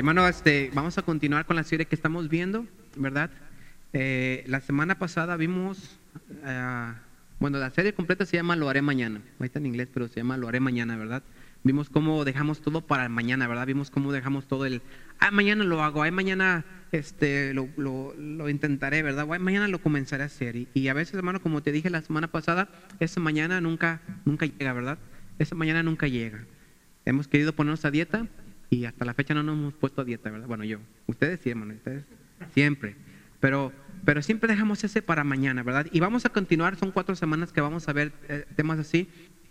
hermano, este, vamos a continuar con la serie que estamos viendo, ¿verdad? Eh, la semana pasada vimos, ah, bueno, la serie completa se llama Lo haré mañana. Ahí está en inglés, pero se llama Lo haré mañana, ¿verdad? Vimos cómo dejamos todo para mañana, ¿verdad? Vimos cómo dejamos todo el, ah, mañana lo hago, ay, mañana este, lo, lo, intentaré, ¿verdad? Ay, mañana lo comenzaré a hacer. Y, y, a veces, hermano, como te dije la semana pasada, esa mañana nunca, nunca llega, ¿verdad? Esa mañana nunca llega. Hemos querido ponernos a dieta y hasta la fecha no nos hemos puesto a dieta, ¿verdad? Bueno, yo, ustedes sí, hermano, ustedes siempre. Pero, pero siempre dejamos ese para mañana, ¿verdad? Y vamos a continuar, son cuatro semanas que vamos a ver eh, temas así.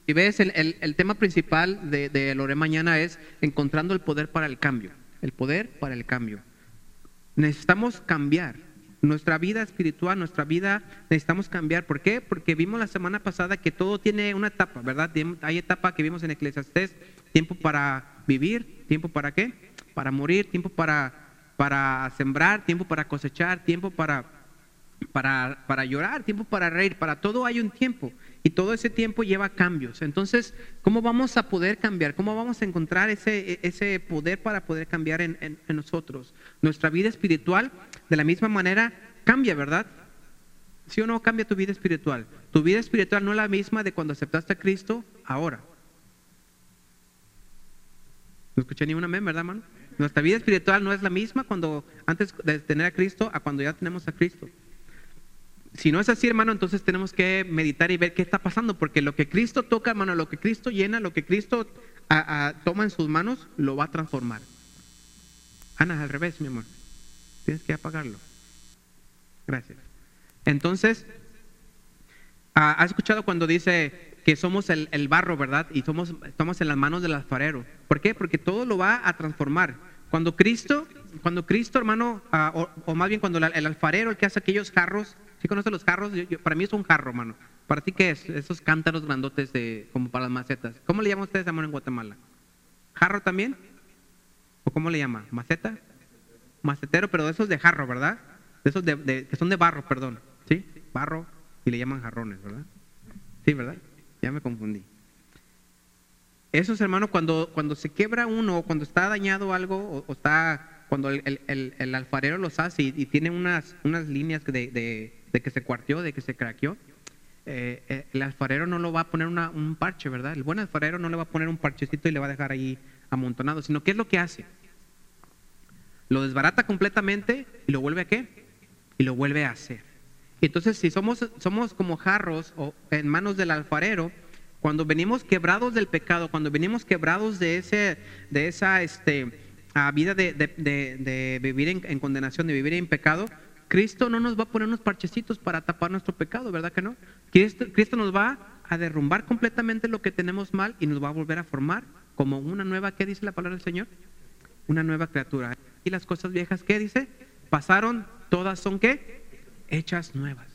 Y ves, el, el, tema principal de, de Lore Mañana es encontrando el poder para el cambio. El poder para el cambio. Necesitamos cambiar. Nuestra vida espiritual, nuestra vida, necesitamos cambiar. ¿Por qué? Porque vimos la semana pasada que todo tiene una etapa, ¿verdad? Hay etapa que vimos en Eclesiastés, tiempo para vivir, tiempo para qué? Para morir, tiempo para, para sembrar, tiempo para cosechar, tiempo para, para, para llorar, tiempo para reír, para todo hay un tiempo. Y todo ese tiempo lleva cambios. Entonces, ¿cómo vamos a poder cambiar? ¿Cómo vamos a encontrar ese, ese poder para poder cambiar en, en, nosotros? Nuestra vida espiritual, de la misma manera, cambia, ¿verdad? ¿Sí o no cambia tu vida espiritual? Tu vida espiritual no es la misma de cuando aceptaste a Cristo ahora. No escuché ni un amén, ¿verdad, hermano? Nuestra vida espiritual no es la misma cuando antes de tener a Cristo a cuando ya tenemos a Cristo. Si no es así, hermano, entonces tenemos que meditar y ver qué está pasando, porque lo que Cristo toca, hermano, lo que Cristo llena, lo que Cristo toma en sus manos, lo va a transformar. Ana, al revés, mi amor. Tienes que apagarlo. Gracias. Entonces, ¿has escuchado cuando dice que somos el, barro, ¿verdad? Y somos, estamos en las manos del alfarero. ¿Por qué? Porque todo lo va a transformar. Cuando Cristo, cuando Cristo, hermano, uh, o, o, más bien cuando el alfarero, el que hace aquellos jarros, ¿Sí conoces los jarros? Yo, para mí es un jarro, mano. ¿Para ti qué es? Esos cántaros grandotes de, como para las macetas. ¿Cómo le llaman ustedes, amor, en Guatemala? ¿Jarro también? ¿O cómo le llama? ¿Maceta? Macetero, pero de esos de jarro, ¿verdad? De esos de, que son de barro, perdón. ¿Sí? Barro y le llaman jarrones, ¿verdad? Sí, ¿verdad? Ya me confundí. Esos, hermanos, cuando, cuando se quiebra uno, cuando está dañado algo, o, o está, cuando el, alfarero los hace y, tiene unas, unas líneas de de que se cuarteó, de que se craqueó, eh, eh, el alfarero no lo va a poner un parche, ¿verdad? El buen alfarero no le va a poner un parchecito y le va a dejar ahí amontonado, sino ¿qué es lo que hace? Lo desbarata completamente y lo vuelve a qué? Y lo vuelve a hacer. Entonces, si somos, somos como jarros o en manos del alfarero, cuando venimos quebrados del pecado, cuando venimos quebrados de, ese, de esa este, vida de, de, vivir en condenación, de vivir en pecado, Cristo no nos va a poner unos parchecitos para tapar nuestro pecado, ¿verdad que no? Cristo, Cristo, nos va a derrumbar completamente lo que tenemos mal y nos va a volver a formar como una nueva, ¿qué dice la palabra del Señor? Una nueva criatura. Y las cosas viejas, ¿qué dice? Pasaron, todas son qué? Hechas nuevas.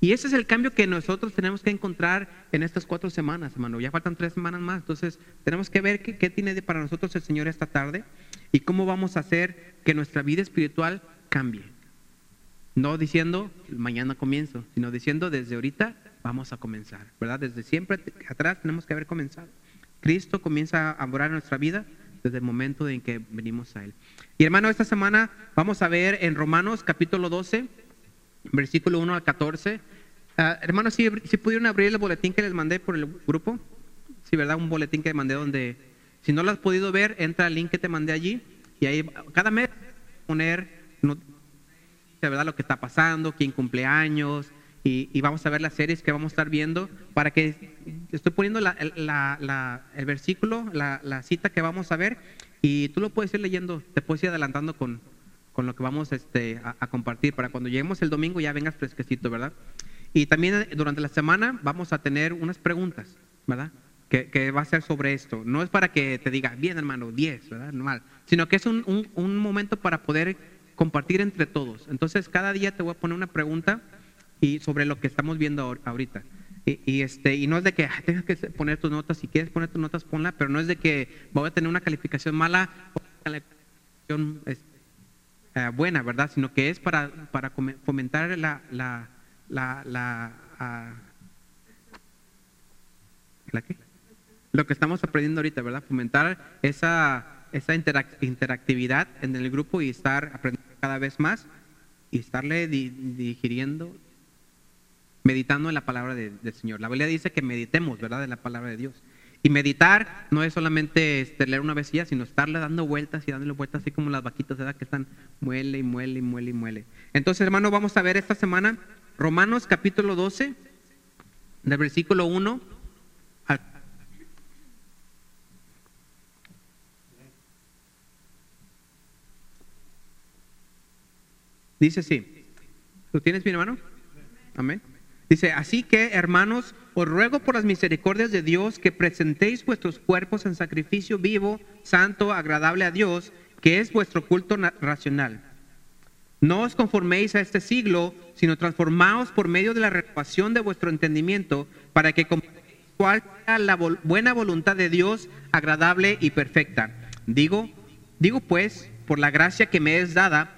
Y ese es el cambio que nosotros tenemos que encontrar en estas cuatro semanas, hermano. Ya faltan tres semanas más, entonces tenemos que ver qué, qué tiene para nosotros el Señor esta tarde y cómo vamos a hacer que nuestra vida espiritual cambie. No diciendo mañana comienzo, sino diciendo desde ahorita vamos a comenzar, ¿verdad? Desde siempre atrás tenemos que haber comenzado. Cristo comienza a morar en nuestra vida desde el momento en que venimos a Él. Y hermano, esta semana vamos a ver en Romanos capítulo 12, versículo 1 al 14. Uh, hermanos, si, si pudieron abrir el boletín que les mandé por el grupo, sí, ¿verdad? Un boletín que mandé donde, si no lo has podido ver, entra al link que te mandé allí y ahí cada mes poner ¿verdad? Lo que está pasando, quién cumple años, y, y, vamos a ver las series que vamos a estar viendo para que estoy poniendo la, la, la, el versículo, la, cita que vamos a ver, y tú lo puedes ir leyendo, te puedes ir adelantando con, con lo que vamos este, a, a, compartir para cuando lleguemos el domingo ya vengas fresquecito, ¿verdad? Y también eh, durante la semana vamos a tener unas preguntas, ¿verdad? Que, que, va a ser sobre esto. No es para que te diga, bien hermano, 10, ¿verdad? Normal. Sino que es un, un, un momento para poder compartir entre todos. Entonces, cada día te voy a poner una pregunta y sobre lo que estamos viendo ahorita. Y, y este, y no es de que tengas que poner tus notas, si quieres poner tus notas, ponla, pero no es de que voy a tener una calificación mala o una calificación este, eh, buena, ¿verdad? Sino que es para, para fomentar la, la, la, la, uh, ¿la qué? Lo que estamos aprendiendo ahorita, ¿verdad? Fomentar esa esa interactividad en el grupo y estar aprendiendo cada vez más y estarle digiriendo, meditando en la palabra del Señor. La Biblia dice que meditemos, ¿verdad?, en la palabra de Dios. Y meditar no es solamente este, leer una vez sino estarle dando vueltas y dándole vueltas, así como las vaquitas, ¿verdad? Que están muele y muele y muele y muele. Entonces, hermano, vamos a ver esta semana Romanos capítulo 12, del versículo 1 Dice así. ¿Lo tienes, mi hermano? Amén. Dice, así que, hermanos, os ruego por las misericordias de Dios que presentéis vuestros cuerpos en sacrificio vivo, santo, agradable a Dios, que es vuestro culto racional. No os conforméis a este siglo, sino transformaos por medio de la renovación de vuestro entendimiento, para que cuál sea la buena voluntad de Dios, agradable y perfecta. Digo, digo pues, por la gracia que me es dada,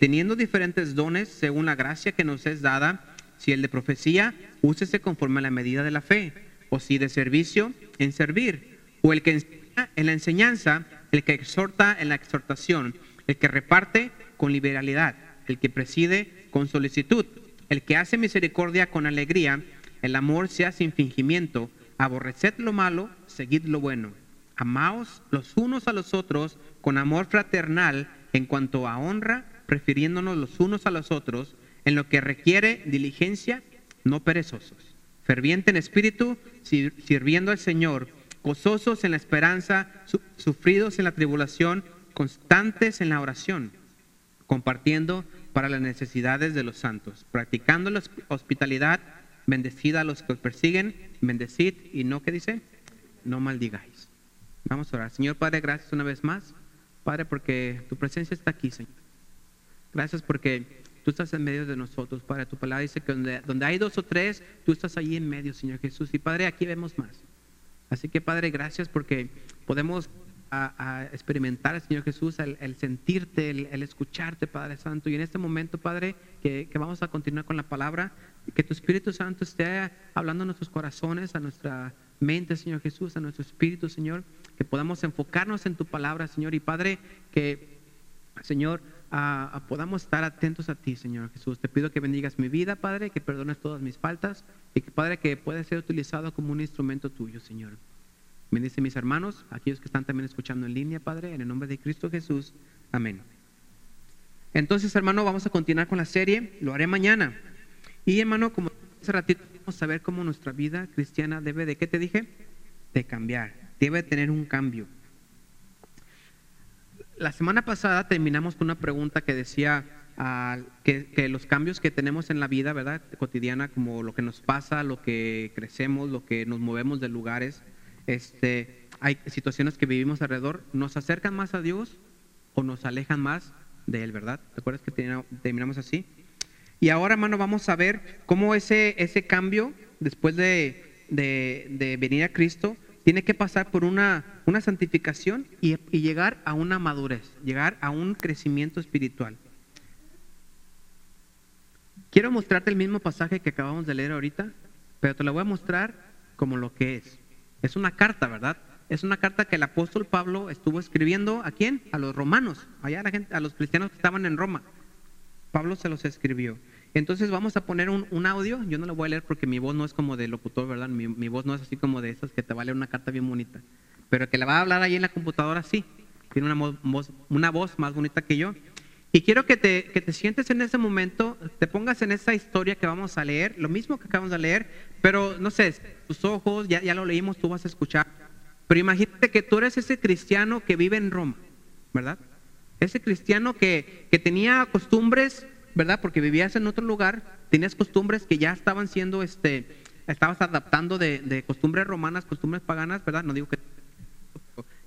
teniendo diferentes dones según la gracia que nos es dada, si el de profecía, úsese conforme a la medida de la fe, o si de servicio, en servir, o el que enseña en la enseñanza, el que exhorta en la exhortación, el que reparte con liberalidad, el que preside con solicitud, el que hace misericordia con alegría, el amor sea sin fingimiento, aborreced lo malo, seguid lo bueno. Amaos los unos a los otros con amor fraternal en cuanto a honra, prefiriéndonos los unos a los otros, en lo que requiere diligencia, no perezosos, ferviente en espíritu, sirviendo al Señor, gozosos en la esperanza, sufridos en la tribulación, constantes en la oración, compartiendo para las necesidades de los santos, practicando la hospitalidad, bendecida a los que os persiguen, bendecid y no, ¿qué dice? No maldigáis. Vamos a orar. Señor Padre, gracias una vez más. Padre, porque tu presencia está aquí, Señor. Gracias porque Tú estás en medio de nosotros, Padre. Tu palabra dice que donde, hay dos o tres, tú estás allí en medio, Señor Jesús. Y Padre, aquí vemos más. Así que, Padre, gracias porque podemos a, experimentar, Señor Jesús, el, sentirte, el, escucharte, Padre Santo. Y en este momento, Padre, que, vamos a continuar con la palabra, que tu Espíritu Santo esté hablando a nuestros corazones, a nuestra mente, Señor Jesús, a nuestro espíritu, Señor, que podamos enfocarnos en tu palabra, Señor. Y Padre, que, Señor, podamos estar atentos a ti, Señor Jesús. Te pido que bendigas mi vida, Padre, que perdones todas mis faltas y que, Padre, que pueda ser utilizado como un instrumento tuyo, Señor. Bendice mis hermanos, aquellos que están también escuchando en línea, Padre, en el nombre de Cristo Jesús. Amén. Entonces, hermano, vamos a continuar con la serie. Lo haré mañana. Y, hermano, como hace ratito, vamos a ver cómo nuestra vida cristiana debe de, ¿qué te dije? De cambiar. Debe tener un cambio la semana pasada terminamos con una pregunta que decía ah, que, los cambios que tenemos en la vida, ¿verdad? Cotidiana, como lo que nos pasa, lo que crecemos, lo que nos movemos de lugares, este, hay situaciones que vivimos alrededor, nos acercan más a Dios o nos alejan más de Él, ¿verdad? ¿Te acuerdas que terminamos así? Y ahora, hermano, vamos a ver cómo ese, ese cambio, después de, de venir a Cristo, tiene que pasar por una, una santificación y, llegar a una madurez, llegar a un crecimiento espiritual. Quiero mostrarte el mismo pasaje que acabamos de leer ahorita, pero te lo voy a mostrar como lo que es. Es una carta, ¿verdad? Es una carta que el apóstol Pablo estuvo escribiendo a quién? A los romanos, allá a la gente, a los cristianos que estaban en Roma. Pablo se los escribió. Entonces vamos a poner un, audio, yo no lo voy a leer porque mi voz no es como de locutor, ¿verdad? Mi, voz no es así como de esas que te va a leer una carta bien bonita, pero que la va a hablar ahí en la computadora sí, tiene una voz, una voz más bonita que yo. Y quiero que te, que te sientes en ese momento, te pongas en esa historia que vamos a leer, lo mismo que acabamos de leer, pero no sé, tus ojos, ya, ya lo leímos, tú vas a escuchar, pero imagínate que tú eres ese cristiano que vive en Roma, ¿verdad? Ese cristiano que, que tenía costumbres ¿verdad? Porque vivías en otro lugar, tenías costumbres que ya estaban siendo, este, estabas adaptando de, costumbres romanas, costumbres paganas, ¿verdad? No digo que...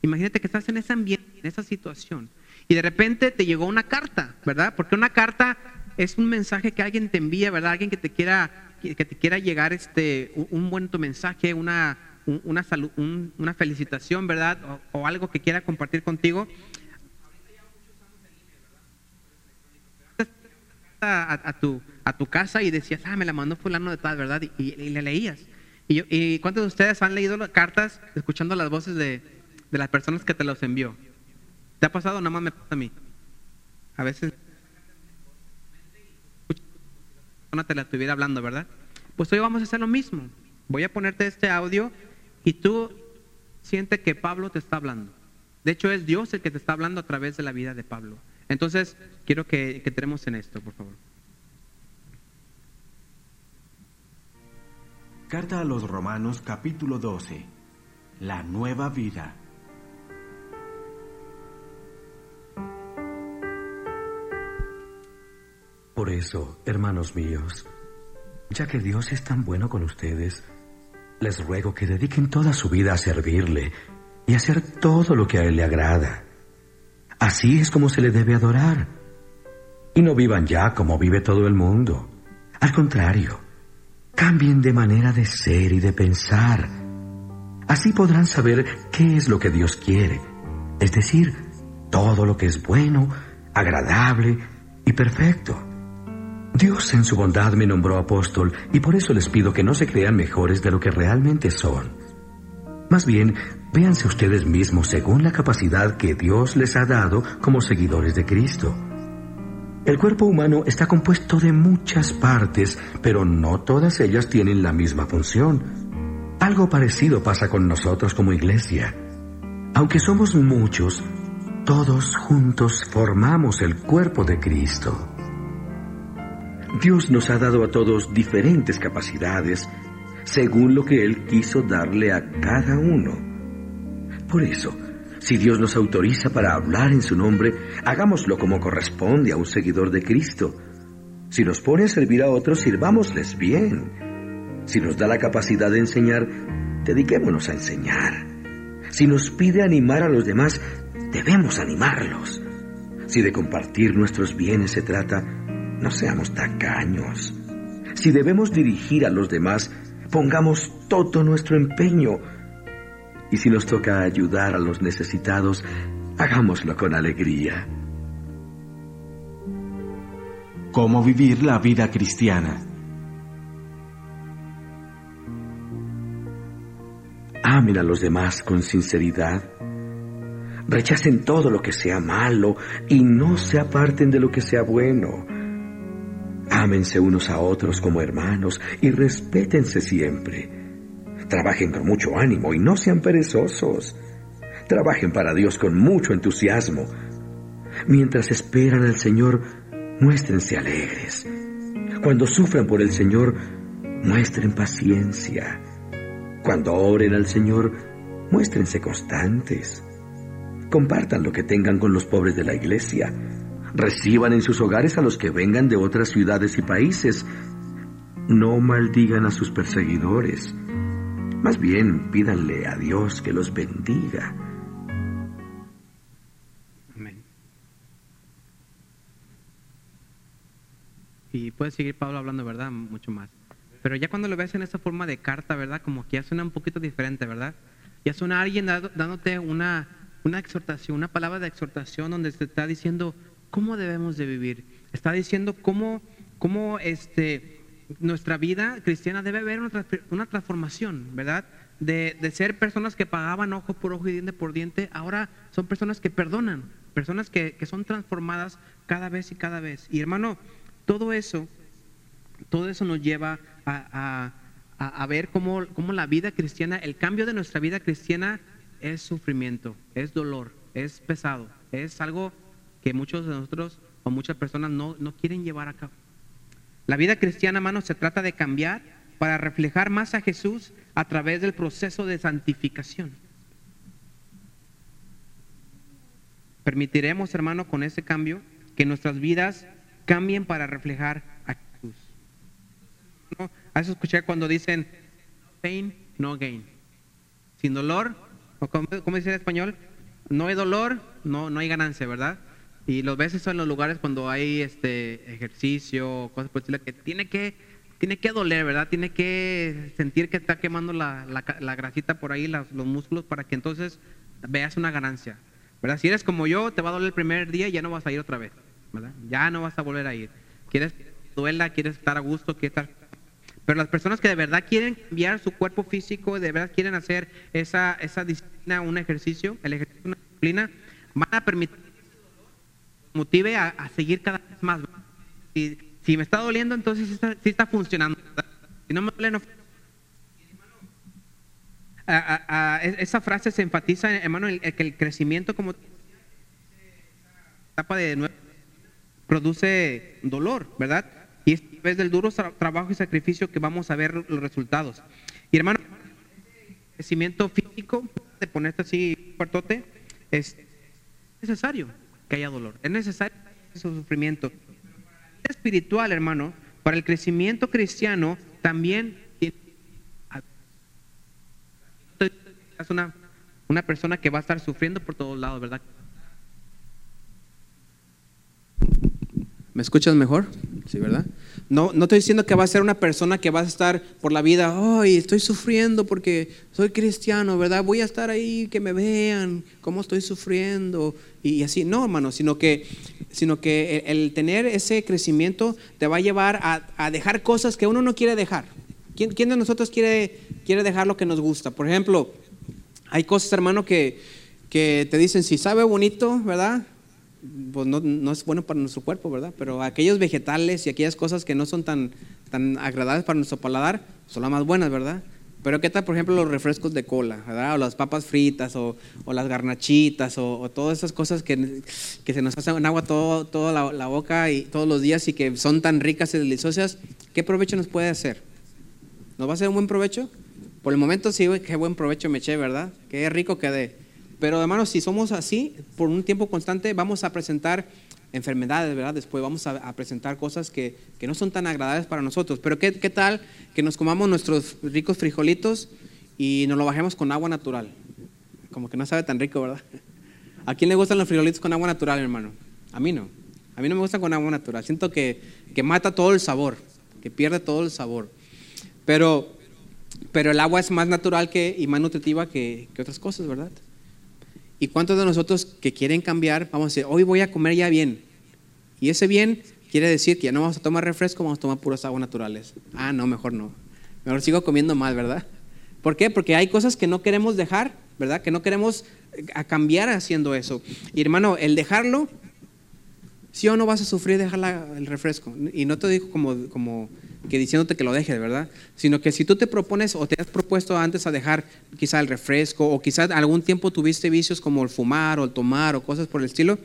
Imagínate que estás en ese ambiente, en esa situación. Y de repente te llegó una carta, ¿verdad? Porque una carta es un mensaje que alguien te envía, ¿verdad? Alguien que te quiera, que te quiera llegar este, un, buen mensaje, una, un- una, salud, un- una felicitación, ¿verdad? O algo que quiera compartir contigo. A, tu, a tu casa y decías, ah, me la mandó fulano de tal, ¿verdad? Y, y- y le leías. Y, yo- ¿Y cuántos de ustedes han leído las cartas escuchando las voces de, de las personas que te los envió? ¿Te ha pasado? Nada más me pasa a mí. A veces persona te la estuviera hablando, ¿verdad? Pues hoy vamos a hacer lo mismo. Voy a ponerte este audio y tú siente que Pablo te está hablando. De hecho, es Dios el que te está hablando a través de la vida de Pablo. Entonces, quiero que, que entremos en esto, por favor. Carta a los Romanos capítulo 12. La nueva vida. Por eso, hermanos míos, ya que Dios es tan bueno con ustedes, les ruego que dediquen toda su vida a servirle y hacer todo lo que a Él le agrada. Así es como se le debe adorar. Y no vivan ya como vive todo el mundo. Al contrario, cambien de manera de ser y de pensar. Así podrán saber qué es lo que Dios quiere, es decir, todo lo que es bueno, agradable y perfecto. Dios en su bondad me nombró apóstol y por eso les pido que no se crean mejores de lo que realmente son. Más bien, véanse ustedes mismos según la capacidad que Dios les ha dado como seguidores de Cristo. El cuerpo humano está compuesto de muchas partes, pero no todas ellas tienen la misma función. Algo parecido pasa con nosotros como iglesia. Aunque somos muchos, todos juntos formamos el cuerpo de Cristo. Dios nos ha dado a todos diferentes capacidades según lo que Él quiso darle a cada uno. Por eso, si Dios nos autoriza para hablar en su nombre, hagámoslo como corresponde a un seguidor de Cristo. Si nos pone a servir a otros, sirvámosles bien. Si nos da la capacidad de enseñar, dediquémonos a enseñar. Si nos pide animar a los demás, debemos animarlos. Si de compartir nuestros bienes se trata, no seamos tacaños. Si debemos dirigir a los demás, pongamos todo nuestro empeño. Y si nos toca ayudar a los necesitados, hagámoslo con alegría. Cómo vivir la vida cristiana. Amen a los demás con sinceridad. Rechacen todo lo que sea malo y no se aparten de lo que sea bueno. Ámense unos a otros como hermanos y respétense siempre. Trabajen con mucho ánimo y no sean perezosos. Trabajen para Dios con mucho entusiasmo. Mientras esperan al Señor, muéstrense alegres. Cuando sufran por el Señor, muestren paciencia. Cuando oren al Señor, muéstrense constantes. Compartan lo que tengan con los pobres de la iglesia. Reciban en sus hogares a los que vengan de otras ciudades y países. No maldigan a sus perseguidores. Más bien pídanle a Dios que los bendiga. Amén. Y puede seguir Pablo hablando, ¿verdad? Mucho más. Pero ya cuando lo ves en esa forma de carta, ¿verdad? Como que ya suena un poquito diferente, ¿verdad? Ya suena alguien dándote una, una exhortación, una palabra de exhortación donde te está diciendo cómo debemos de vivir. Está diciendo cómo, cómo este, nuestra vida cristiana debe haber una, trans- una transformación, ¿verdad? De, de ser personas que pagaban ojo por ojo y diente por diente, ahora son personas que perdonan, personas que, que son transformadas cada vez y cada vez. Y hermano, todo eso todo eso nos lleva a, a- a- a ver cómo, cómo la vida cristiana, el cambio de nuestra vida cristiana es sufrimiento, es dolor, es pesado, es algo que muchos de nosotros o muchas personas no, no quieren llevar a cabo. La vida cristiana, hermano, se trata de cambiar para reflejar más a Jesús a través del proceso de santificación. Permitiremos, hermano, con ese cambio, que nuestras vidas cambien para reflejar a Jesús. ¿no? A eso escuché cuando dicen pain, no gain. Sin dolor, o como dice en español, no hay dolor, no, no hay ganancia, ¿verdad? Y los ves eso en los lugares cuando hay este ejercicio, cosas por que tiene que, tiene que doler, ¿verdad? Tiene que sentir que está quemando la, la, la grasita por ahí, las- los músculos, para que entonces veas una ganancia. ¿Verdad? Si eres como yo, te va a doler el primer día y ya no vas a ir otra vez. ¿verdad? Ya no vas a volver a ir. Quieres duela, quieres estar a gusto, quieres estar pero las personas que de verdad quieren cambiar su cuerpo físico, de verdad quieren hacer esa, esa disciplina, un ejercicio, el ejercicio una disciplina, van a permitir que ese dolor los motive a, seguir cada vez más. Si, si me está doliendo, entonces sí está, funcionando. Si no me duele, no esa frase se enfatiza, hermano, que el crecimiento como etapa de nuevo produce dolor, ¿verdad? Y es través del duro tra- trabajo y sacrificio que vamos a ver los resultados. Y hermano, crecimiento físico, de ponerte así fuertote, es necesario que haya dolor, es necesario ese sufrimiento. Espiritual, hermano, para el crecimiento cristiano, también es una, una persona que va a estar sufriendo por todos lados, ¿verdad? ¿Me escuchas mejor? Sí, ¿verdad? No, no estoy diciendo que va a ser una persona que va a estar por la vida, ay, estoy sufriendo porque soy cristiano, ¿verdad? Voy a estar ahí, que me vean cómo estoy sufriendo y, así. No, hermano, sino que, sino que el, tener ese crecimiento te va a llevar a, a dejar cosas que uno no quiere dejar. ¿Quién, quién de nosotros quiere, quiere dejar lo que nos gusta? Por ejemplo, hay cosas, hermano, que, que te dicen, si sabe bonito, ¿verdad? Pues no, no es bueno para nuestro cuerpo, ¿verdad? Pero aquellos vegetales y aquellas cosas que no son tan, tan agradables para nuestro paladar son las más buenas, ¿verdad? Pero ¿qué tal, por ejemplo, los refrescos de cola, ¿verdad? O las papas fritas, o, o las garnachitas, o, o todas esas cosas que, que se nos hacen agua todo, toda la, la boca y todos los días y que son tan ricas y deliciosas. ¿Qué provecho nos puede hacer? ¿Nos va a hacer un buen provecho? Por el momento sí, qué buen provecho me eché, ¿verdad? Qué rico quedé. Pero hermanos, si somos así, por un tiempo constante, vamos a presentar enfermedades, ¿verdad? Después vamos a, presentar cosas que, que, no son tan agradables para nosotros. Pero ¿qué, ¿qué, tal que nos comamos nuestros ricos frijolitos y nos lo bajemos con agua natural? Como que no sabe tan rico, ¿verdad? ¿A quién le gustan los frijolitos con agua natural, hermano? A mí no. A mí no me gustan con agua natural. Siento que, que mata todo el sabor, que pierde todo el sabor. Pero, pero el agua es más natural que, y más nutritiva que, que otras cosas, ¿verdad? ¿Y cuántos de nosotros que quieren cambiar, vamos a decir, hoy voy a comer ya bien? Y ese bien quiere decir que ya no vamos a tomar refresco, vamos a tomar puras aguas naturales. Ah, no, mejor no. Mejor sigo comiendo mal, ¿verdad? ¿Por qué? Porque hay cosas que no queremos dejar, ¿verdad? Que no queremos a cambiar haciendo eso. Y hermano, el dejarlo, sí o no vas a sufrir dejar la, el refresco. Y no te digo como, como que diciéndote que lo dejes, ¿verdad? Sino que si tú te propones o te has propuesto antes a dejar quizá el refresco o quizá algún tiempo tuviste vicios como el fumar o el tomar o cosas por el estilo,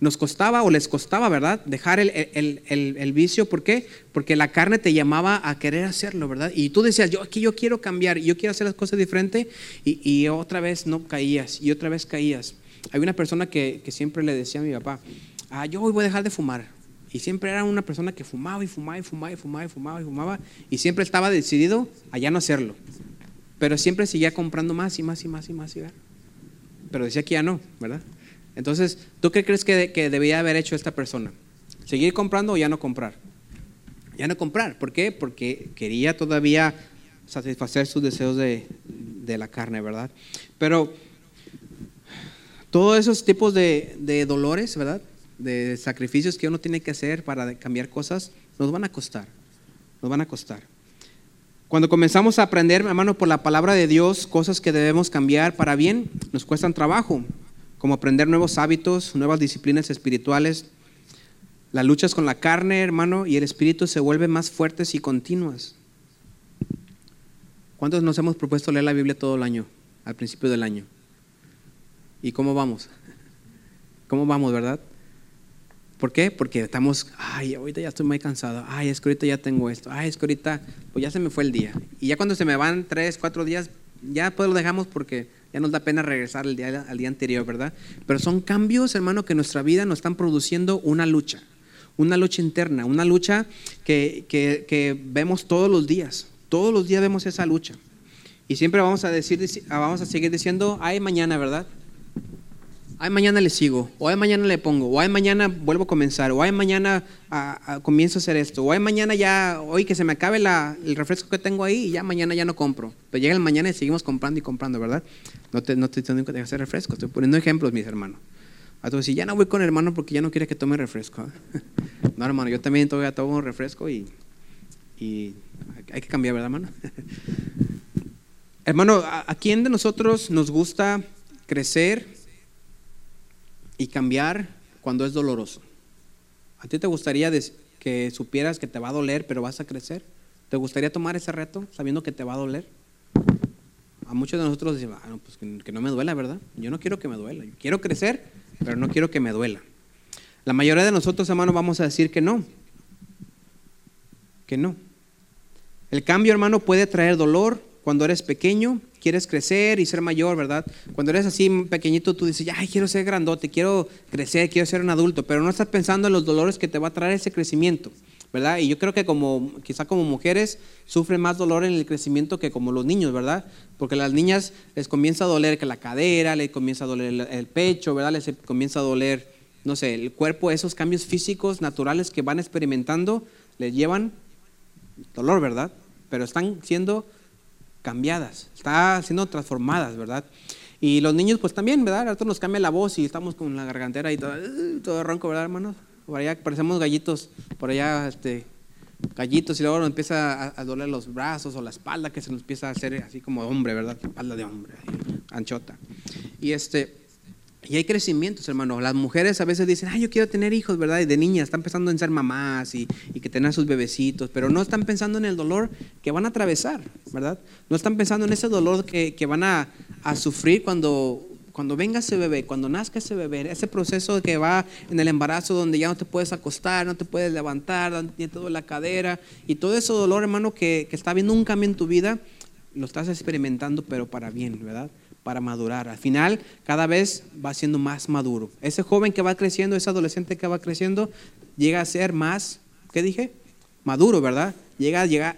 nos costaba o les costaba, ¿verdad? Dejar el, el, el, el, vicio, ¿por qué? Porque la carne te llamaba a querer hacerlo, ¿verdad? Y tú decías, yo aquí yo quiero cambiar, yo quiero hacer las cosas diferente y, y otra vez no caías y otra vez caías. Hay una persona que, que siempre le decía a mi papá, ah, yo hoy voy a dejar de fumar. Y siempre era una persona que fumaba y fumaba y fumaba y fumaba y fumaba y fumaba y siempre estaba decidido a ya no hacerlo. Pero siempre seguía comprando más y más y más y más cigarro. Pero decía que ya no, ¿verdad? Entonces, ¿tú qué crees que, que debía haber hecho esta persona? ¿Seguir comprando o ya no comprar? Ya no comprar. ¿Por qué? Porque quería todavía satisfacer sus deseos de, de la carne, ¿verdad? Pero todos esos tipos de, de dolores, ¿verdad? De sacrificios que uno tiene que hacer para cambiar cosas, nos van a costar, nos van a costar. Cuando comenzamos a aprender, hermano, por la palabra de Dios, cosas que debemos cambiar para bien, nos cuestan trabajo, como aprender nuevos hábitos, nuevas disciplinas espirituales. Las luchas con la carne, hermano, y el espíritu se vuelven más fuertes y continuas. ¿Cuántos nos hemos propuesto leer la Biblia todo el año, al principio del año? ¿Y cómo vamos? ¿Cómo vamos, verdad? ¿Por qué? Porque estamos, ay, ahorita ya estoy muy cansado, ay, es que ahorita ya tengo esto, ay, es que ahorita, pues ya se me fue el día. Y ya cuando se me van tres, cuatro días, ya pues lo dejamos porque ya nos da pena regresar al día, al día anterior, ¿verdad? Pero son cambios, hermano, que en nuestra vida nos están produciendo una lucha, una lucha interna, una lucha que, que, que vemos todos los días, todos los días vemos esa lucha. Y siempre vamos a decir, vamos a seguir diciendo, ay, mañana, ¿verdad? Ay mañana le sigo, o ay mañana le pongo, o ay mañana vuelvo a comenzar, o ay mañana a, a, comienzo a hacer esto, o ay mañana ya, hoy que se me acabe la, el refresco que tengo ahí y ya mañana ya no compro. Pero llega el mañana y seguimos comprando y comprando, ¿verdad? No te, no te diciendo que hacer refresco, estoy poniendo ejemplos, mis hermanos. Entonces, si ya no voy con el hermano porque ya no quiere que tome refresco. No, hermano, yo también todavía tomo refresco y, y hay que cambiar, ¿verdad, hermano? Hermano, ¿a, ¿a quién de nosotros nos gusta crecer y cambiar cuando es doloroso? ¿A ti te gustaría que supieras que te va a doler, pero vas a crecer? ¿Te gustaría tomar ese reto sabiendo que te va a doler? A muchos de nosotros decimos, ah, pues que, no me duela, ¿verdad? Yo no quiero que me duela. Quiero crecer, pero no quiero que me duela. La mayoría de nosotros, hermano, vamos a decir que no. Que no. El cambio, hermano, puede traer dolor cuando eres pequeño, quieres crecer y ser mayor, ¿verdad? Cuando eres así pequeñito, tú dices, ay, quiero ser grandote, quiero crecer, quiero ser un adulto, pero no estás pensando en los dolores que te va a traer ese crecimiento, ¿verdad? Y yo creo que como, quizá como mujeres, sufren más dolor en el crecimiento que como los niños, ¿verdad? Porque a las niñas les comienza a doler que la cadera, les comienza a doler el, pecho, ¿verdad? Les comienza a doler, no sé, el cuerpo, esos cambios físicos naturales que van experimentando, les llevan dolor, ¿verdad? Pero están siendo cambiadas, está siendo transformadas, ¿verdad? Y los niños pues también, ¿verdad? Ahorita nos cambia la voz y estamos con la gargantera y todo, uh, todo ronco, ¿verdad, hermanos? Por allá parecemos gallitos, por allá, este, gallitos y luego nos empieza a, a, doler los brazos o la espalda que se nos empieza a hacer así como hombre, ¿verdad? Espalda de hombre, anchota. Y este, y hay crecimientos, hermano. Las mujeres a veces dicen, ay, yo quiero tener hijos, ¿verdad? Y de niñas están pensando en ser mamás y, y, que tener sus bebecitos, pero no están pensando en el dolor que van a atravesar, ¿verdad? No están pensando en ese dolor que, que van a, a, sufrir cuando, cuando venga ese bebé, cuando nazca ese bebé, ese proceso que va en el embarazo donde ya no te puedes acostar, no te puedes levantar, tiene toda la cadera y todo ese dolor, hermano, que, que está viendo un cambio en tu vida, lo estás experimentando, pero para bien, ¿verdad? Para madurar. Al final, cada vez va siendo más maduro. Ese joven que va creciendo, ese adolescente que va creciendo, llega a ser más, ¿qué dije? Maduro, ¿verdad? Llega, llega,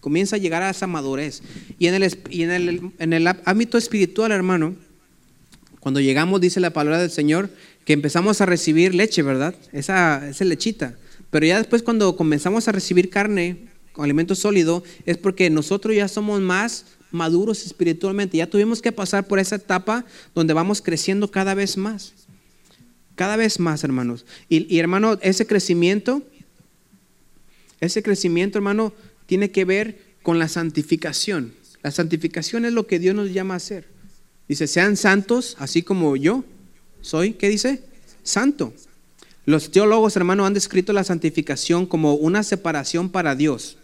comienza a llegar a esa madurez. Y en el, y en el, en el ámbito espiritual, hermano, cuando llegamos, dice la palabra del Señor, que empezamos a recibir leche, ¿verdad? Esa, esa lechita. Pero ya después cuando comenzamos a recibir carne, alimento sólido, es porque nosotros ya somos más maduros espiritualmente. Ya tuvimos que pasar por esa etapa donde vamos creciendo cada vez más. Cada vez más, hermanos. Y, hermano, ese crecimiento, ese crecimiento, hermano, tiene que ver con la santificación. La santificación es lo que Dios nos llama a hacer. Dice, sean santos, así como yo soy, ¿qué dice? Santo. Los teólogos, hermano, han descrito la santificación como una separación para Dios.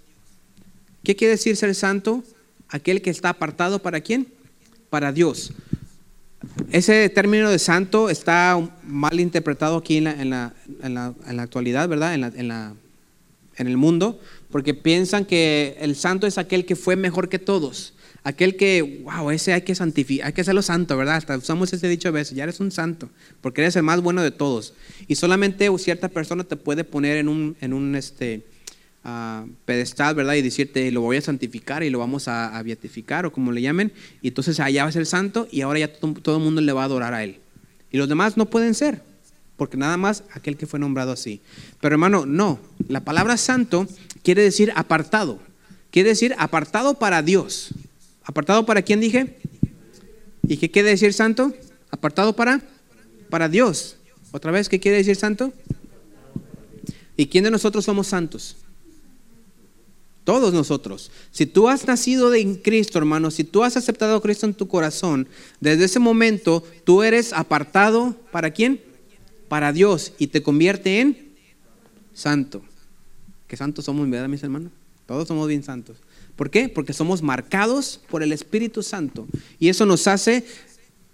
¿Qué quiere decir ser santo? Aquel que está apartado para quién? Para Dios. Ese término de santo está mal interpretado aquí en la, en la, en la, en la actualidad, ¿verdad? En, el mundo, porque piensan que el santo es aquel que fue mejor que todos. Aquel que, wow, ese hay que santificar, hay que hacerlo santo, ¿verdad? Hasta usamos ese dicho a veces, ya eres un santo, porque eres el más bueno de todos. Y solamente cierta persona te puede poner en un, en un este, uh, pedestal, ¿verdad? Y decirte, lo voy a santificar y lo vamos a, beatificar o como le llamen. Y entonces allá va a ser santo y ahora ya todo, todo el mundo le va a adorar a él. Y los demás no pueden ser, porque nada más aquel que fue nombrado así. Pero hermano, no. La palabra santo quiere decir apartado. Quiere decir apartado para Dios. ¿Apartado para quién dije? ¿Y qué quiere decir santo? Apartado para, para Dios. Otra vez, ¿qué quiere decir santo? ¿Y quién de nosotros somos santos? Todos nosotros. Si tú has nacido en Cristo, hermano, si tú has aceptado a Cristo en tu corazón, desde ese momento tú eres apartado para quién? Para Dios y te convierte en santo. ¿Qué santos somos, verdad, mis hermanos? Todos somos bien santos. ¿Por qué? Porque somos marcados por el Espíritu Santo. Y eso nos hace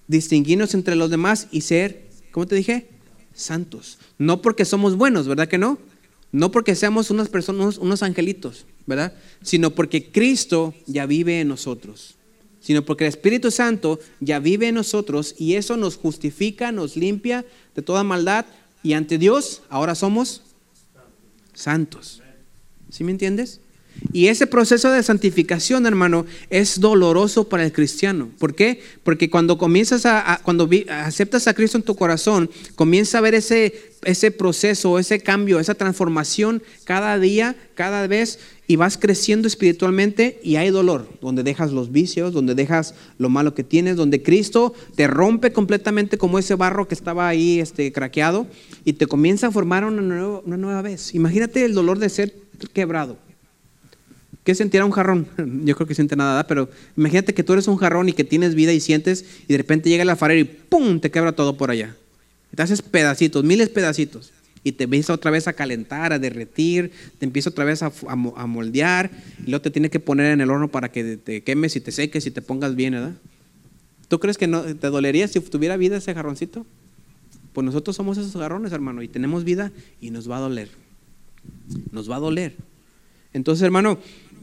distinguirnos entre los demás y ser, ¿cómo te dije? Santos. No porque somos buenos, ¿verdad que no? No porque seamos unas personas, unos angelitos, ¿verdad? Sino porque Cristo ya vive en nosotros. Sino porque el Espíritu Santo ya vive en nosotros y eso nos justifica, nos limpia de toda maldad y ante Dios ahora somos santos. ¿Sí me entiendes? Y ese proceso de santificación, hermano, es doloroso para el cristiano. ¿Por qué? Porque cuando comienzas a, cuando aceptas a Cristo en tu corazón, comienza a ver ese, ese proceso, ese cambio, esa transformación cada día, cada vez, y vas creciendo espiritualmente y hay dolor, donde dejas los vicios, donde dejas lo malo que tienes, donde Cristo te rompe completamente como ese barro que estaba ahí este, craqueado y te comienza a formar una nueva, una nueva vez. Imagínate el dolor de ser quebrado. ¿Qué sentirá un jarrón? Yo creo que siente nada, pero imagínate que tú eres un jarrón y que tienes vida y sientes y de repente llega el alfarero y ¡pum! te quebra todo por allá. Te haces pedacitos, miles pedacitos. Y te empieza otra vez a calentar, a derretir, te empieza otra vez a, moldear y luego te tiene que poner en el horno para que te quemes y te seques y te pongas bien, ¿verdad? ¿Tú crees que te dolería si tuviera vida ese jarroncito? Pues nosotros somos esos jarrones, hermano, y tenemos vida y nos va a doler. Nos va a doler. Entonces, hermano,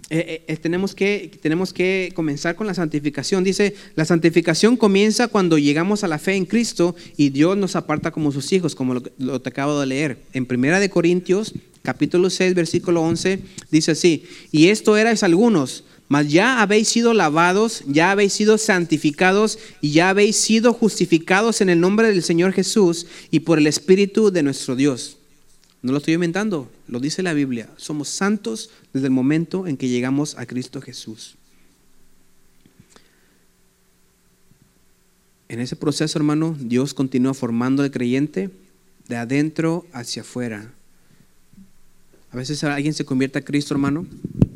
eh, eh, tenemos, que, tenemos que comenzar con la santificación. Dice, la santificación comienza cuando llegamos a la fe en Cristo y Dios nos aparta como sus hijos, como lo te acabo de leer. En Primera de Corintios, capítulo 6, versículo 11, dice así, y esto erais algunos, mas ya habéis sido lavados, ya habéis sido santificados y ya habéis sido justificados en el nombre del Señor Jesús y por el Espíritu de nuestro Dios. No lo estoy inventando, lo dice la Biblia. Somos santos desde el momento en que llegamos a Cristo Jesús. En ese proceso, hermano, Dios continúa formando al creyente de adentro hacia afuera. A veces alguien se convierte a Cristo, hermano,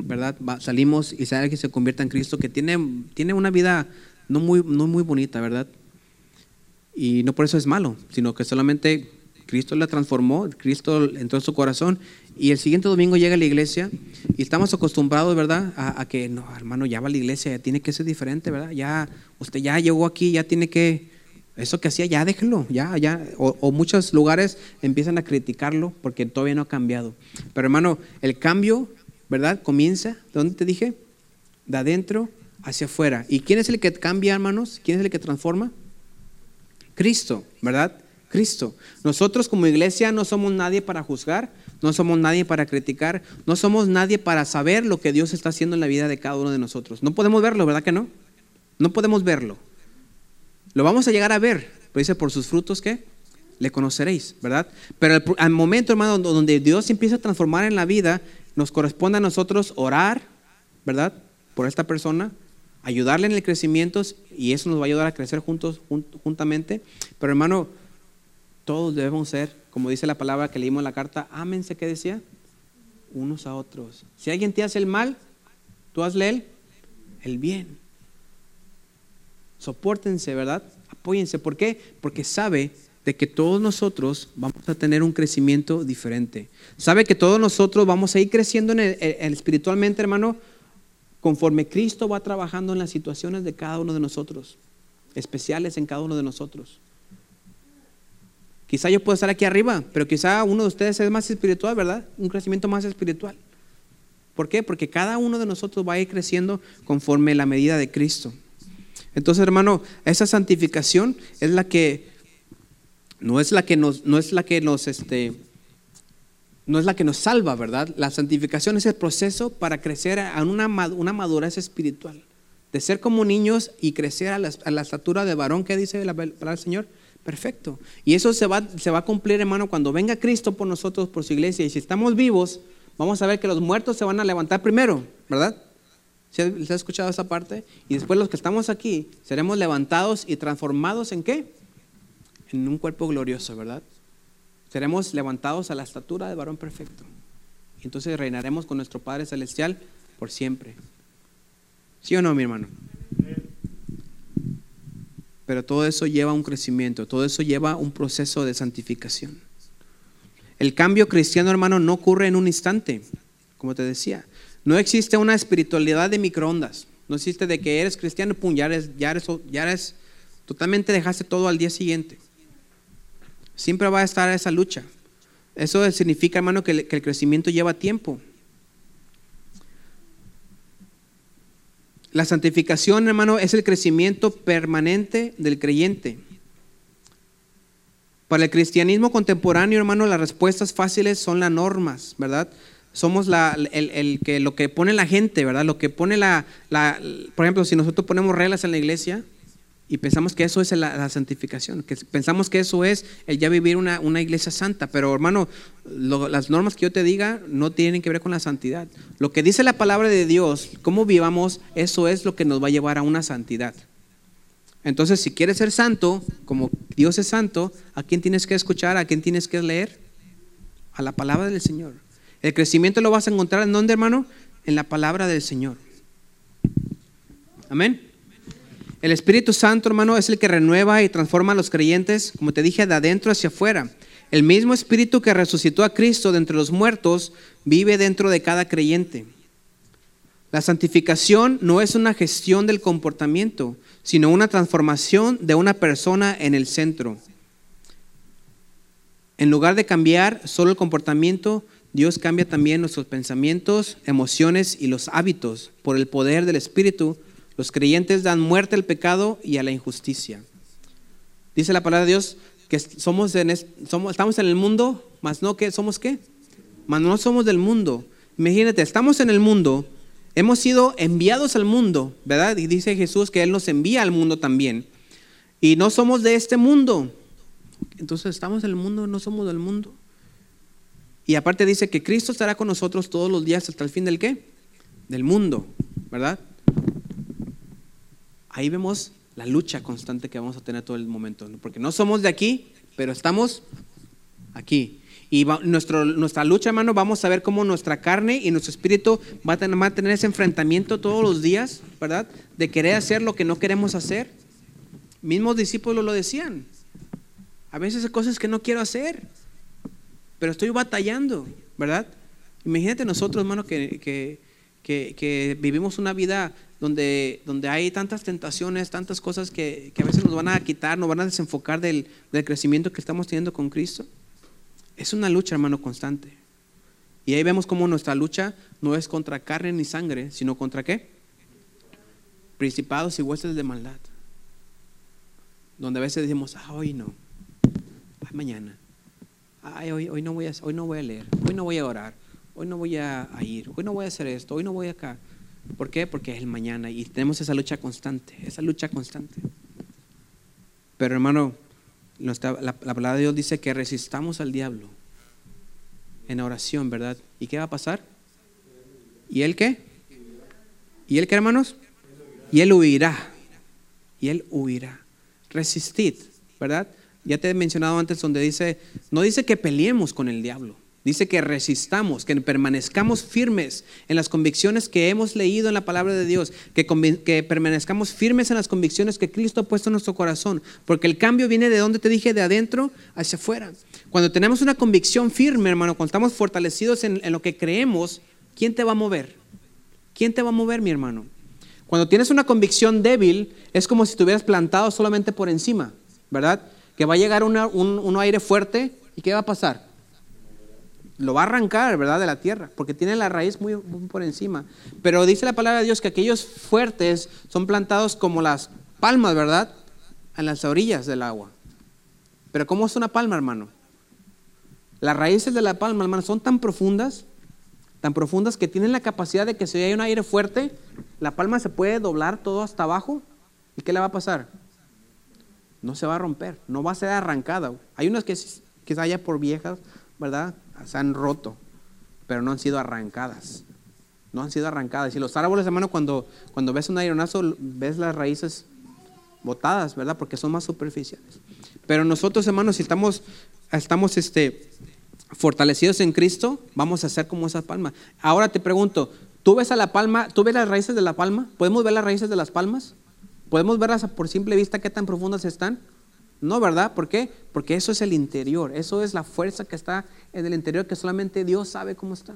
¿verdad? Salimos y alguien se convierta en Cristo que tiene, tiene una vida no muy, no muy bonita, ¿verdad? Y no por eso es malo, sino que solamente Cristo la transformó, Cristo entró en su corazón y el siguiente domingo llega a la iglesia y estamos acostumbrados, ¿verdad? A, que, no, hermano, ya va a la iglesia, ya tiene que ser diferente, ¿verdad? Ya, usted ya llegó aquí, ya tiene que, eso que hacía, ya déjelo, ya, ya. O, o muchos lugares empiezan a criticarlo porque todavía no ha cambiado. Pero hermano, el cambio, ¿verdad? Comienza, ¿de dónde te dije? De adentro hacia afuera. ¿Y quién es el que cambia, hermanos? ¿Quién es el que transforma? Cristo, ¿verdad? Cristo. Nosotros como iglesia no somos nadie para juzgar, no somos nadie para criticar, no somos nadie para saber lo que Dios está haciendo en la vida de cada uno de nosotros. No podemos verlo, ¿verdad que no? No podemos verlo. Lo vamos a llegar a ver, pero dice, por sus frutos, ¿qué? Le conoceréis, ¿verdad? Pero al, al momento, hermano, donde Dios empieza a transformar en la vida, nos corresponde a nosotros orar, ¿verdad? Por esta persona, ayudarle en el crecimiento y eso nos va a ayudar a crecer juntos, jun- juntamente. Pero hermano, todos debemos ser, como dice la palabra que leímos en la carta, ámense, ¿qué decía? Unos a otros. Si alguien te hace el mal, tú hazle el, el bien. Sopórtense, ¿verdad? Apóyense. ¿Por qué? Porque sabe de que todos nosotros vamos a tener un crecimiento diferente. Sabe que todos nosotros vamos a ir creciendo en el- en- espiritualmente, hermano, conforme Cristo va trabajando en las situaciones de cada uno de nosotros, especiales en cada uno de nosotros. Quizá yo puedo estar aquí arriba, pero quizá uno de ustedes es más espiritual, ¿verdad? Un crecimiento más espiritual. ¿Por qué? Porque cada uno de nosotros va a ir creciendo conforme la medida de Cristo. Entonces, hermano, esa santificación es la que no es la que nos no es la que nos este no es la que nos salva, ¿verdad? La santificación es el proceso para crecer a una, una madurez espiritual, de ser como niños y crecer a la, a la estatura de varón, ¿qué dice la palabra del Señor? Perfecto. Y eso se va, se va a cumplir, hermano, cuando venga Cristo por nosotros, por su iglesia. Y si estamos vivos, vamos a ver que los muertos se van a levantar primero, ¿verdad? ¿Se ha, escuchado esa parte? Y después los que estamos aquí seremos levantados y transformados en qué? En un cuerpo glorioso, ¿verdad? Seremos levantados a la estatura de varón perfecto. Entonces reinaremos con nuestro Padre Celestial por siempre. ¿Sí o no, mi hermano? Pero todo eso lleva a un crecimiento, todo eso lleva a un proceso de santificación. El cambio cristiano, hermano, no ocurre en un instante, como te decía. No existe una espiritualidad de microondas. No existe de que eres cristiano, pum, ya eres, ya eres, ya eres, totalmente dejaste todo al día siguiente. Siempre va a estar esa lucha. Eso significa, hermano, que el, que el crecimiento lleva tiempo. La santificación, hermano, es el crecimiento permanente del creyente. Para el cristianismo contemporáneo, hermano, las respuestas fáciles son las normas, ¿verdad? somos la, el, el que, lo que pone la gente, ¿verdad? Lo que pone la, la, por ejemplo, si nosotros ponemos reglas en la iglesia y pensamos que eso es la, santificación, que pensamos que eso es el ya vivir una, una iglesia santa, pero hermano, las normas que yo te diga no tienen que ver con la santidad. Lo que dice la palabra de Dios, cómo vivamos, eso es lo que nos va a llevar a una santidad. Entonces, si quieres ser santo, como Dios es santo, ¿a quién tienes que escuchar? ¿A quién tienes que leer? A la palabra del Señor. El crecimiento lo vas a encontrar en dónde, hermano? En la palabra del Señor. Amén. El Espíritu Santo, hermano, es el que renueva y transforma a los creyentes, como te dije, de adentro hacia afuera. El mismo Espíritu que resucitó a Cristo de entre los muertos vive dentro de cada creyente. La santificación no es una gestión del comportamiento, sino una transformación de una persona en el centro. En lugar de cambiar solo el comportamiento, Dios cambia también nuestros pensamientos, emociones y los hábitos. Por el poder del Espíritu, los creyentes dan muerte al pecado y a la injusticia. Dice la palabra de Dios que somos, en somos estamos en el mundo, mas no que somos qué? Mas no somos del mundo. Imagínate, estamos en el mundo, hemos sido enviados al mundo, ¿verdad? Y dice Jesús que Él nos envía al mundo también. Y no somos de este mundo. Entonces estamos en el mundo, no somos del mundo. Y aparte dice que Cristo estará con nosotros todos los días hasta el fin del qué? Del mundo, ¿verdad? Ahí vemos la lucha constante que vamos a tener todo el momento, porque no somos de aquí, pero estamos aquí. Y va- nuestro, nuestra lucha, hermano, vamos a ver cómo nuestra carne y nuestro espíritu va a, tener, va a tener ese enfrentamiento todos los días, ¿verdad? De querer hacer lo que no queremos hacer. Mismos discípulos lo decían. A veces hay cosas que no quiero hacer, pero estoy batallando, ¿verdad? Imagínate nosotros, hermano, que, que- que vivimos una vida donde, donde hay tantas tentaciones, tantas cosas que, que a veces nos van a quitar, nos van a desenfocar del, del crecimiento que estamos teniendo con Cristo. Es una lucha, hermano, constante. Y ahí vemos cómo nuestra lucha no es contra carne ni sangre, sino contra qué? Principados y huestes de maldad. Donde a veces decimos, ah, hoy no, ay, mañana, ay, hoy, hoy, no voy a, hoy no voy a leer, hoy no voy a orar, hoy no voy a, a ir, hoy no voy a hacer esto, hoy no voy acá. ¿Por qué? Porque es el mañana y tenemos esa lucha constante, esa lucha constante. Pero hermano, nuestra- la, la palabra de Dios dice que resistamos al diablo en oración, ¿verdad? ¿Y qué va a pasar? ¿Y él qué? ¿Y él qué, hermanos? Y él huirá. Y él huirá. Resistid, ¿verdad? Ya te he mencionado antes donde dice, no dice que peleemos con el diablo, dice que resistamos, que permanezcamos firmes en las convicciones que hemos leído en la palabra de Dios, que, permanezcamos firmes en las convicciones que Cristo ha puesto en nuestro corazón, porque el cambio viene de donde te dije, de adentro hacia afuera. Cuando tenemos una convicción firme, hermano, cuando estamos fortalecidos en, lo que creemos, ¿quién te va a mover? ¿Quién te va a mover, mi hermano? Cuando tienes una convicción débil, es como si estuvieras plantado solamente por encima, ¿verdad? Que va a llegar un, un aire fuerte y ¿qué va a pasar? Lo va a arrancar, ¿verdad? De la tierra, porque tiene la raíz muy, muy por encima. Pero dice la palabra de Dios que aquellos fuertes son plantados como las palmas, ¿verdad? En las orillas del agua. Pero ¿cómo es una palma, hermano? Las raíces de la palma, hermano, son tan profundas tan profundas que tienen la capacidad de que si hay un aire fuerte, la palma se puede doblar todo hasta abajo. ¿Y qué le va a pasar? No se va a romper, no va a ser arrancada. Hay unas que quizá ya por viejas, ¿verdad? Se han roto, pero no han sido arrancadas. No han sido arrancadas. Y los árboles, hermano, cuando, cuando ves un aeronazo, ves las raíces botadas, ¿verdad? Porque son más superficiales. Pero nosotros, hermanos, si estamos, estamos este, fortalecidos en Cristo, vamos a ser como esa palma. Ahora te pregunto, ¿tú ves a la palma, tú ves las raíces de la palma? ¿Podemos ver las raíces de las palmas? ¿Podemos verlas por simple vista qué tan profundas están? No, ¿verdad? ¿Por qué? Porque eso es el interior, eso es la fuerza que está en el interior que solamente Dios sabe cómo está.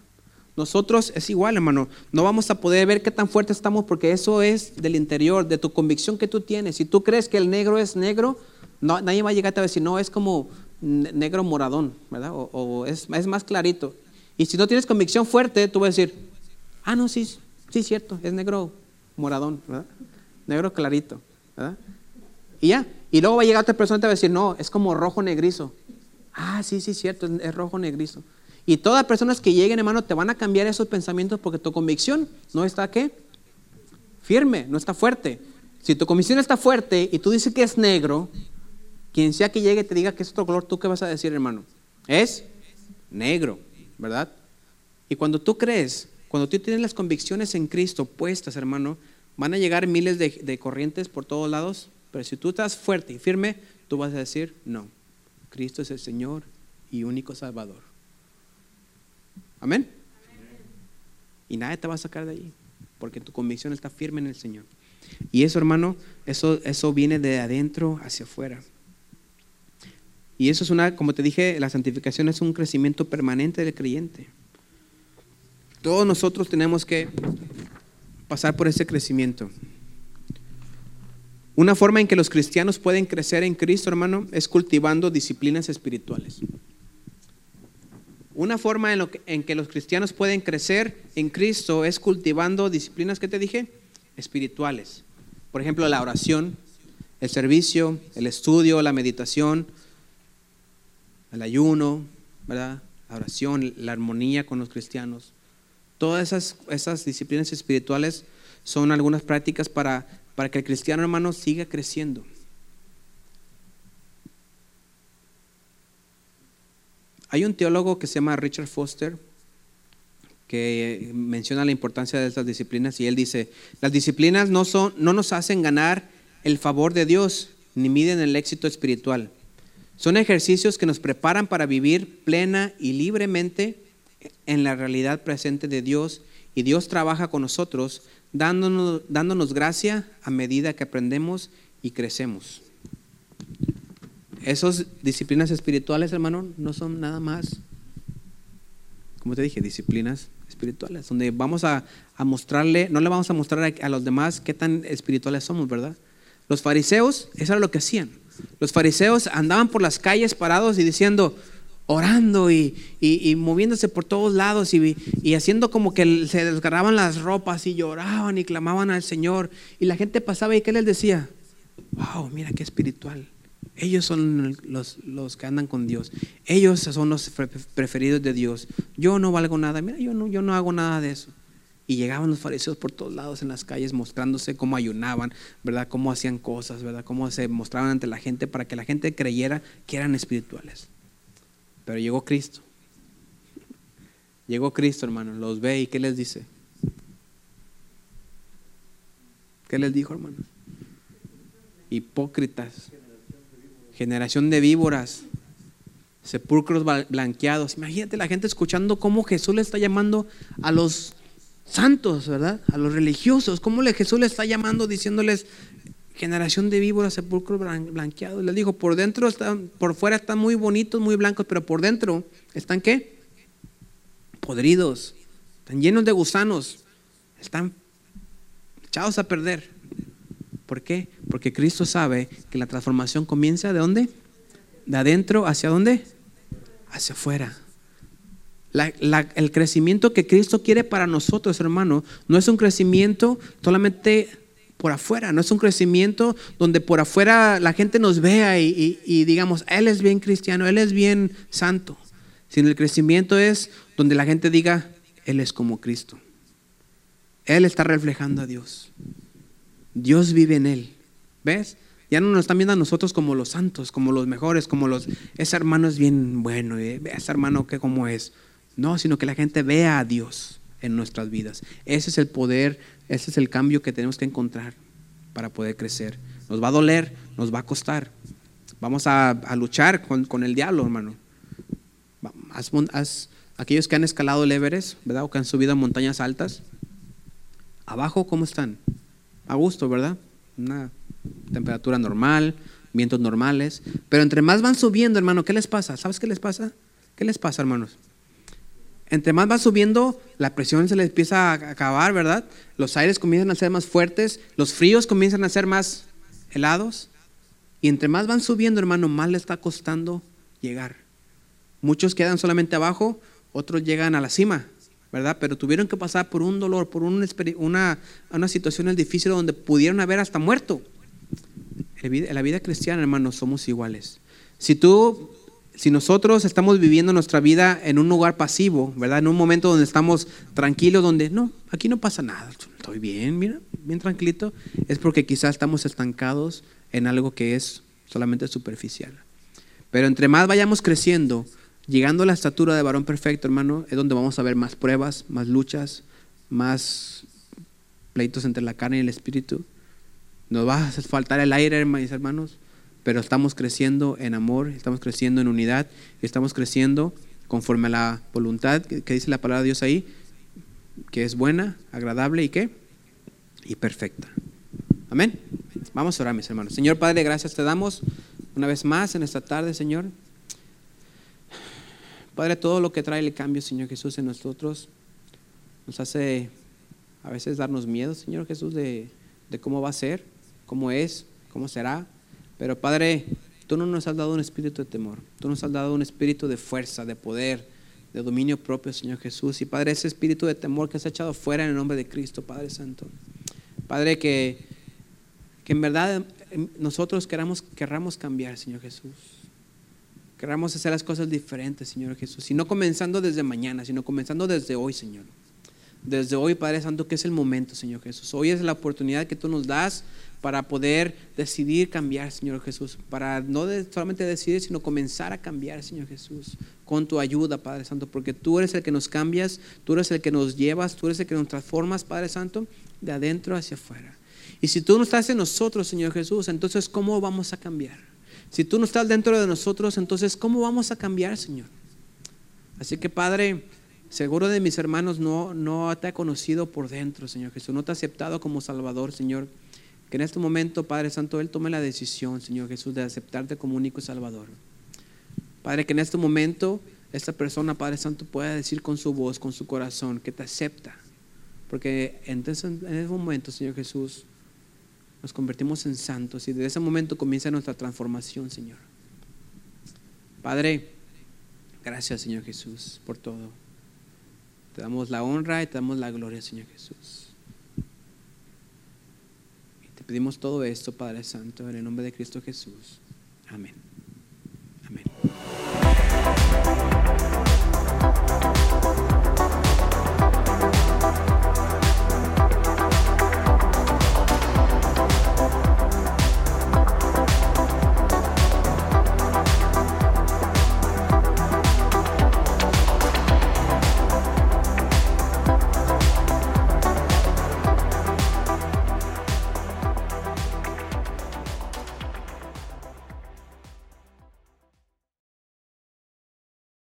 Nosotros es igual, hermano. No vamos a poder ver qué tan fuerte estamos porque eso es del interior, de tu convicción que tú tienes. Si tú crees que el negro es negro, no, nadie va a llegar a decir, no, es como ne- negro moradón, ¿verdad? O, o es, es más clarito. Y si no tienes convicción fuerte, tú vas a decir, ah, no, sí, sí, cierto, es negro moradón, ¿verdad? Negro clarito, ¿verdad? Y ya. Y luego va a llegar otra persona y te va a decir, no, es como rojo negrizo. Ah, sí, sí, cierto, es, rojo negrizo. Y todas las personas que lleguen, hermano, te van a cambiar esos pensamientos porque tu convicción no está, ¿qué? Firme, no está fuerte. Si tu convicción está fuerte y tú dices que es negro, quien sea que llegue te diga que es otro color, ¿tú qué vas a decir, hermano? Es negro, ¿verdad? Y cuando tú crees, cuando tú tienes las convicciones en Cristo puestas, hermano, van a llegar miles de corrientes por todos lados, pero si tú estás fuerte y firme, tú vas a decir, no, Cristo es el Señor y único Salvador. Amén. Y nadie te va a sacar de allí, porque tu convicción está firme en el Señor. Y eso, hermano, eso, eso viene de adentro hacia afuera. Y eso es una, como te dije, la santificación es un crecimiento permanente del creyente. Todos nosotros tenemos que pasar por ese crecimiento. Una forma en que los cristianos pueden crecer en Cristo, hermano, es cultivando disciplinas espirituales. Una forma en, en, que los cristianos pueden crecer en Cristo es cultivando disciplinas que te dije, espirituales. Por ejemplo, la oración, el servicio, el estudio, la meditación, el ayuno, ¿verdad? La oración, la armonía con los cristianos. Todas esas, esas disciplinas espirituales son algunas prácticas para, para que el cristiano hermano siga creciendo. Hay un teólogo que se llama Richard Foster que menciona la importancia de estas disciplinas y él dice, las disciplinas no, son, no nos hacen ganar el favor de Dios ni miden el éxito espiritual. Son ejercicios que nos preparan para vivir plena y libremente en la realidad presente de Dios y Dios trabaja con nosotros dándonos, dándonos gracia a medida que aprendemos y crecemos. Esas disciplinas espirituales, hermano, no son nada más, como te dije, disciplinas espirituales, donde vamos a, mostrarle, no le vamos a mostrar a, a, los demás qué tan espirituales somos, ¿verdad? Los fariseos, eso era lo que hacían. Los fariseos andaban por las calles parados y diciendo, orando y, y, moviéndose por todos lados y, y, haciendo como que se desgarraban las ropas y lloraban y clamaban al Señor. Y la gente pasaba y ¿qué les decía? Wow, mira qué espiritual. Ellos son los, los, que andan con Dios. Ellos son los preferidos de Dios. Yo no valgo nada. Mira, yo no, yo no hago nada de eso. Y llegaban los fariseos por todos lados en las calles mostrándose cómo ayunaban, ¿verdad? Cómo hacían cosas, ¿verdad? Cómo se mostraban ante la gente para que la gente creyera que eran espirituales. Pero llegó Cristo. Llegó Cristo, hermano. Los ve y ¿qué les dice? ¿Qué les dijo, hermano? Hipócritas generación de víboras, sepulcros blanqueados. Imagínate la gente escuchando cómo Jesús le está llamando a los santos, ¿verdad? A los religiosos, cómo Jesús le está llamando diciéndoles generación de víboras, sepulcros blanqueados. Les digo, por dentro están, por fuera están muy bonitos, muy blancos, pero por dentro están qué? Podridos, están llenos de gusanos, están echados a perder. ¿Por qué? Porque Cristo sabe que la transformación comienza de dónde? De adentro hacia dónde? Hacia afuera. el crecimiento que Cristo quiere para nosotros, hermano, no es un crecimiento solamente por afuera, no es un crecimiento donde por afuera la gente nos vea y, digamos, Él es bien cristiano, Él es bien santo, sino el crecimiento es donde la gente diga, Él es como Cristo. Él está reflejando a Dios. Dios vive en él. ¿Ves? Ya no nos están viendo a nosotros como los santos, como los mejores, como los, ese hermano es bien bueno, ¿eh? ese hermano que como es. No, sino que la gente vea a Dios en nuestras vidas. Ese es el poder, ese es el cambio que tenemos que encontrar para poder crecer. Nos va a doler, nos va a costar. Vamos a, luchar con, el diablo, hermano. aquellos que han escalado el Everest, ¿verdad? O que han subido a montañas altas. Abajo, ¿cómo están? a gusto, ¿verdad? Una temperatura normal, vientos normales. Pero entre más van subiendo, hermano, ¿qué les pasa? ¿Sabes qué les pasa? ¿Qué les pasa, hermanos? Entre más va subiendo, la presión se les empieza a acabar, ¿verdad? Los aires comienzan a ser más fuertes, los fríos comienzan a ser más helados. Y entre más van subiendo, hermano, más les está costando llegar. Muchos quedan solamente abajo, otros llegan a la cima. ¿verdad? Pero tuvieron que pasar por un dolor, por una, situación difícil donde pudieron haber hasta muerto. En la vida cristiana, hermanos, somos iguales. Si tú si nosotros estamos viviendo nuestra vida en un lugar pasivo, ¿verdad? En un momento donde estamos tranquilos, donde no, aquí no pasa nada, estoy bien, mira, bien tranquilito, es porque quizás estamos estancados en algo que es solamente superficial. Pero entre más vayamos creciendo, llegando a la estatura de varón perfecto, hermano, es donde vamos a ver más pruebas, más luchas, más pleitos entre la carne y el espíritu. Nos va a faltar el aire, hermanos, pero estamos creciendo en amor, estamos creciendo en unidad, estamos creciendo conforme a la voluntad que, dice la palabra de Dios ahí, que es buena, agradable y qué? Y perfecta. Amén. Vamos a orar, mis hermanos. Señor Padre, gracias te damos una vez más en esta tarde, Señor. Padre, todo lo que trae el cambio, Señor Jesús, en nosotros nos hace a veces darnos miedo, Señor Jesús, de, de cómo va a ser, cómo es, cómo será. Pero Padre, tú no nos has dado un espíritu de temor, tú nos has dado un espíritu de fuerza, de poder, de dominio propio, Señor Jesús. Y Padre, ese espíritu de temor que has echado fuera en el nombre de Cristo, Padre Santo. Padre, que, que en verdad em, nosotros queramos, querramos cambiar, Señor Jesús. Queramos hacer las cosas diferentes, Señor Jesús. Y no comenzando desde mañana, sino comenzando desde hoy, Señor. Desde hoy, Padre Santo, que es el momento, Señor Jesús. Hoy es la oportunidad que tú nos das para poder decidir cambiar, Señor Jesús, para no solamente decidir, sino comenzar a cambiar, Señor Jesús, con tu ayuda, Padre Santo, porque tú eres el que nos cambias, tú eres el que nos llevas, tú eres el que nos transformas, Padre Santo, de adentro hacia afuera. Y si tú no estás en nosotros, Señor Jesús, entonces ¿cómo vamos a cambiar? Si tú no estás dentro de nosotros, entonces ¿cómo vamos a cambiar, Señor? Así que, Padre, seguro de mis hermanos no, no te ha conocido por dentro, Señor Jesús, no te ha aceptado como Salvador, Señor. Que en este momento, Padre Santo, Él tome la decisión, Señor Jesús, de aceptarte como único Salvador. Padre, que en este momento esta persona, Padre Santo, pueda decir con su voz, con su corazón, que te acepta. Porque en ese momento, Señor Jesús, nos convertimos en santos y desde ese momento comienza nuestra transformación, Señor. Padre, gracias, Señor Jesús, por todo. Te damos la honra y te damos la gloria, Señor Jesús. Pedimos todo esto, Padre Santo, en el nombre de Cristo Jesús. Amén.